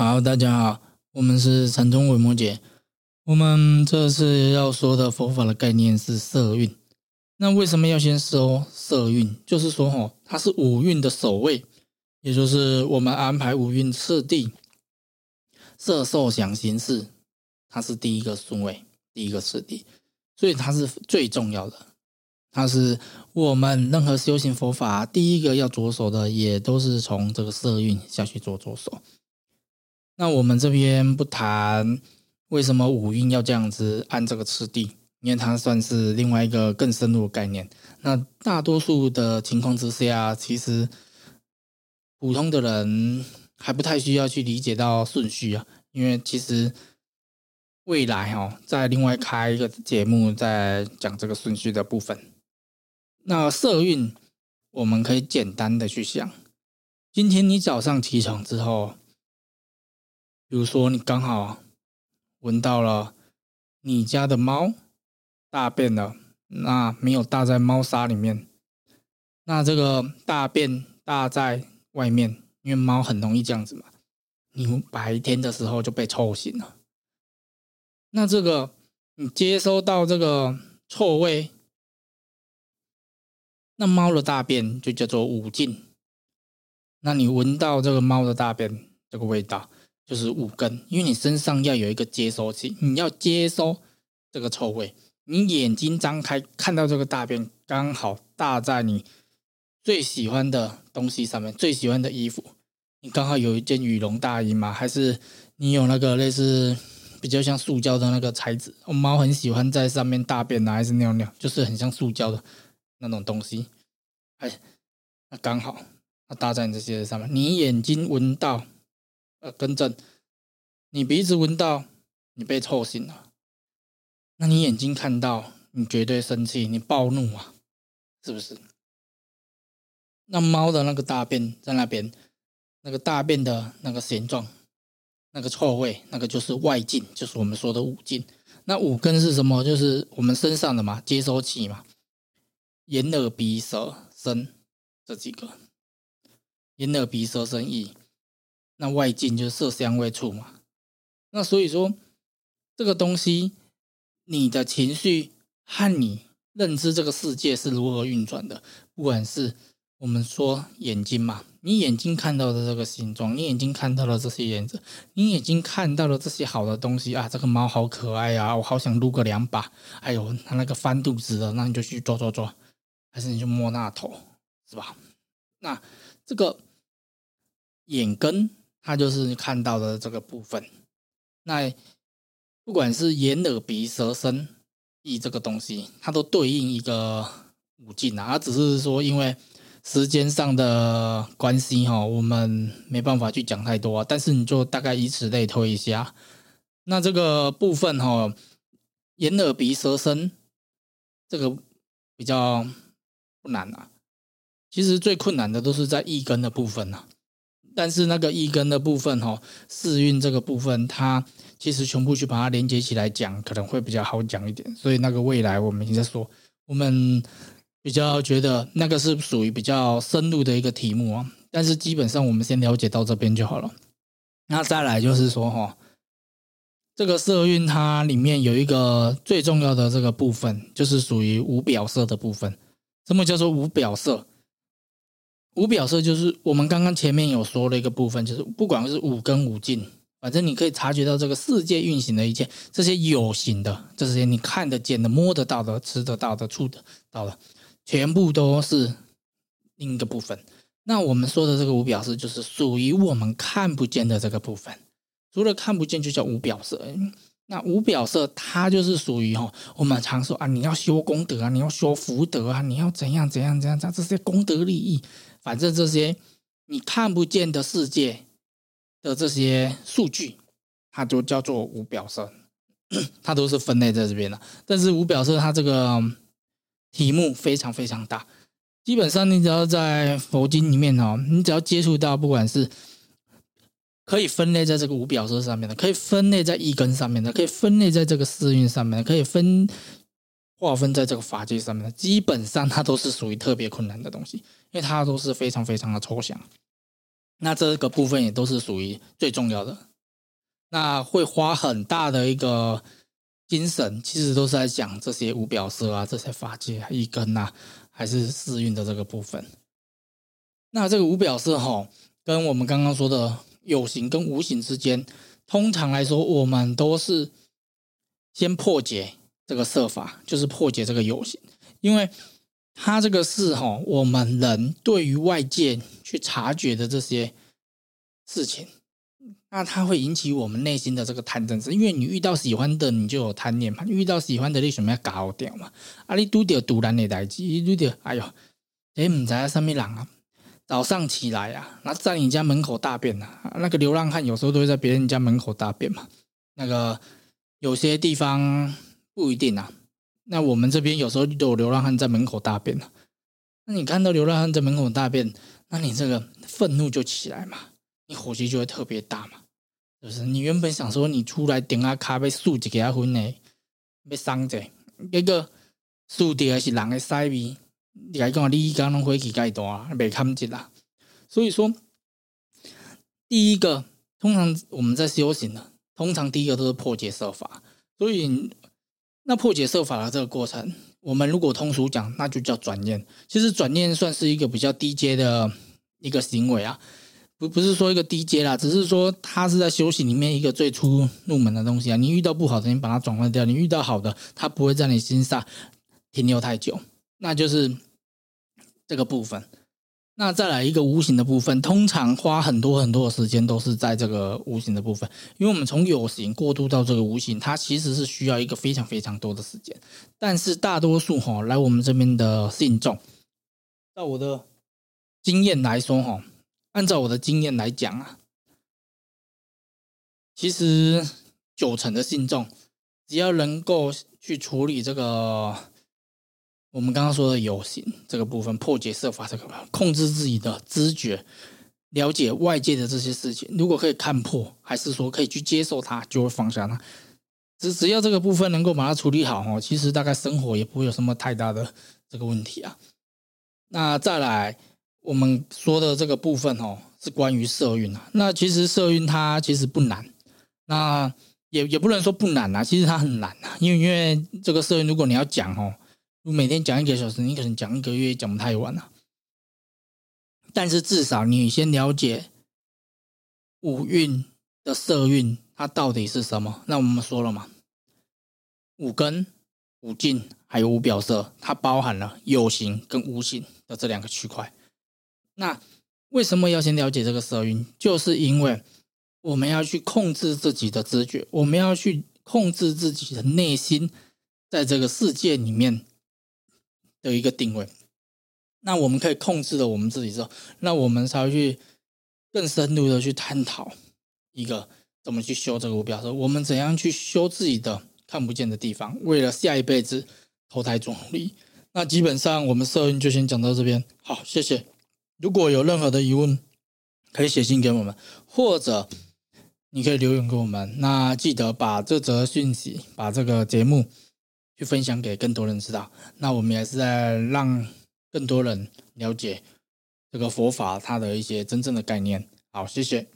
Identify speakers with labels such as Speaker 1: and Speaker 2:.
Speaker 1: 好，大家好，我们是禅宗伪摩姐。我们这次要说的佛法的概念是色蕴。那为什么要先说色蕴？就是说，哦，它是五蕴的首位，也就是我们安排五蕴次第，色受想行识，它是第一个顺位，第一个次第，所以它是最重要的。它是我们任何修行佛法第一个要着手的，也都是从这个色蕴下去做着手。那我们这边不谈为什么五蕴要这样子按这个次第，因为它算是另外一个更深入的概念。那大多数的情况之下，其实普通的人还不太需要去理解到顺序啊，因为其实未来哦，再另外开一个节目再讲这个顺序的部分。那色蕴，我们可以简单的去想：今天你早上起床之后，比如说你刚好闻到了你家的猫大便了，那没有大在猫砂里面，那这个大便大在外面，因为猫很容易这样子嘛。你白天的时候就被臭醒了，那这个你接收到这个臭味。那猫的大便就叫做五净，那你闻到这个猫的大便这个味道就是五根，因为你身上要有一个接收器，你要接收这个臭味。你眼睛张开看到这个大便，刚好搭在你最喜欢的东西上面，最喜欢的衣服，你刚好有一件羽绒大衣嘛？还是你有那个类似比较像塑胶的那个材质？猫很喜欢在上面大便啊，还是尿尿，就是很像塑胶的。那种东西，哎，那刚好，它搭在你这些上面。你眼睛闻到，呃，更正，你鼻子闻到，你被臭醒了。那你眼睛看到，你绝对生气，你暴怒啊，是不是？那猫的那个大便在那边，那个大便的那个形状，那个臭味，那个就是外境，就是我们说的五境。那五根是什么？就是我们身上的嘛，接收器嘛。眼、耳、鼻、舌、身这几个，眼、耳、鼻、舌、身、意，那外境就是色、香、味、触嘛。那所以说，这个东西，你的情绪和你认知这个世界是如何运转的？不管是我们说眼睛嘛，你眼睛看到的这个形状，你眼睛看到的这些颜色，你眼睛看到的这些好的东西啊，这个猫好可爱呀，我好想撸个两把。哎呦，它那个翻肚子的，那你就去抓抓抓。还是你就摸那头，是吧？那这个眼根，它就是你看到的这个部分。那不管是眼、耳、鼻、舌、身、意这个东西，它都对应一个五境啊。它只是说，因为时间上的关系哈，我们没办法去讲太多。但是你就大概以此类推一下。那这个部分哈，眼、耳、鼻、舌、身这个比较。不难啊，其实最困难的都是在一根的部分呐。但是那个一根的部分哈，四运这个部分，它其实全部去把它连接起来讲，可能会比较好讲一点。所以那个未来我们已经在说，我们比较觉得那个是属于比较深入的一个题目啊。但是基本上我们先了解到这边就好了。那再来就是说哈，这个色运它里面有一个最重要的这个部分，就是属于无表色的部分。什么叫做无表色？无表色就是我们刚刚前面有说的一个部分，就是不管是五根五境，反正你可以察觉到这个世界运行的一切，这些有形的，这些你看得见的、摸得到的、吃得到的、触得到的，全部都是另一个部分。那我们说的这个无表色，就是属于我们看不见的这个部分。除了看不见，就叫无表色。那无表色，它就是属于哈，我们常说啊，你要修功德啊，你要修福德啊，你要怎样怎样怎样，这这些功德利益，反正这些你看不见的世界的这些数据，它就叫做无表色，它都是分类在这边的。但是无表色它这个题目非常非常大，基本上你只要在佛经里面哦，你只要接触到，不管是。可以分类在这个无表色上面的，可以分类在一根上面的，可以分类在这个四运上面的，可以分划分在这个法界上面，基本上它都是属于特别困难的东西，因为它都是非常非常的抽象。那这个部分也都是属于最重要的，那会花很大的一个精神，其实都是在讲这些无表色啊，这些法界一根呐，还是四运的这个部分。那这个无表色哈，跟我们刚刚说的有形跟无形之间，通常来说，我们都是先破解这个设法，就是破解这个有形，因为它这个是哈，我们人对于外界去察觉的这些事情。那它会引起我们内心的这个贪嗔痴，因为你遇到喜欢的，你就有贪念嘛；遇到喜欢的，你什么要搞掉嘛？啊，你拄到突然的代志，你拄到，哎呦，哎，唔知在什么人啊？早上起来啊，那在你家门口大便呐？那个流浪汉有时候都会在别人家门口大便嘛。那个有些地方不一定啊。那我们这边有时候都有流浪汉在门口大便了。那你看到流浪汉在门口大便，那你这个愤怒就起来嘛？你火气就会特别大嘛？就是你原本想说你出来点下卡被竖几给他分呢，被伤者，结果竖的还是人的塞味，你来讲你刚刚火气介大，没看见啦。所以说，第一个通常我们在修行呢，通常第一个都是破解设法。所以那破解设法的这个过程，我们如果通俗讲，那就叫转念。其实转念算是一个比较低阶的一个行为啊。不不是说一个低阶啦，只是说它是在修行里面一个最初入门的东西啊。你遇到不好的，你把它转换掉；你遇到好的，它不会在你心上停留太久。那就是这个部分。那再来一个无形的部分，通常花很多很多的时间都是在这个无形的部分，因为我们从有形过渡到这个无形，它其实是需要一个非常非常多的时间。但是大多数哈来我们这边的信众，在我的经验来说哈。按照我的经验来讲啊，其实九成的信众，只要能够去处理这个我们刚刚说的有形这个部分，破解设法这个控制自己的知觉，了解外界的这些事情，如果可以看破，还是说可以去接受它，就会放下它。只只要这个部分能够把它处理好哦，其实大概生活也不会有什么太大的这个问题啊。那再来。我们说的这个部分哦，是关于色运啊。那其实色运它其实不难，那也也不能说不难啊，其实它很难啊。因为因为这个色运，如果你要讲哦，每天讲一个小时，你可能讲一个月讲不太完啊。但是至少你先了解五运的色运它到底是什么。那我们说了嘛，五根、五境还有五表色，它包含了有形跟无形的这两个区块。那为什么要先了解这个色运？就是因为我们要去控制自己的知觉，我们要去控制自己的内心，在这个世界里面的一个定位。那我们可以控制了我们自己之后，那我们才会去更深入的去探讨一个怎么去修这个五表说，我们怎样去修自己的看不见的地方，为了下一辈子投胎转力。那基本上我们摄影就先讲到这边，好，谢谢。如果有任何的疑问，可以写信给我们，或者你可以留言给我们。那记得把这则讯息、把这个节目去分享给更多人知道。那我们也是在让更多人了解这个佛法它的一些真正的概念。好，谢谢。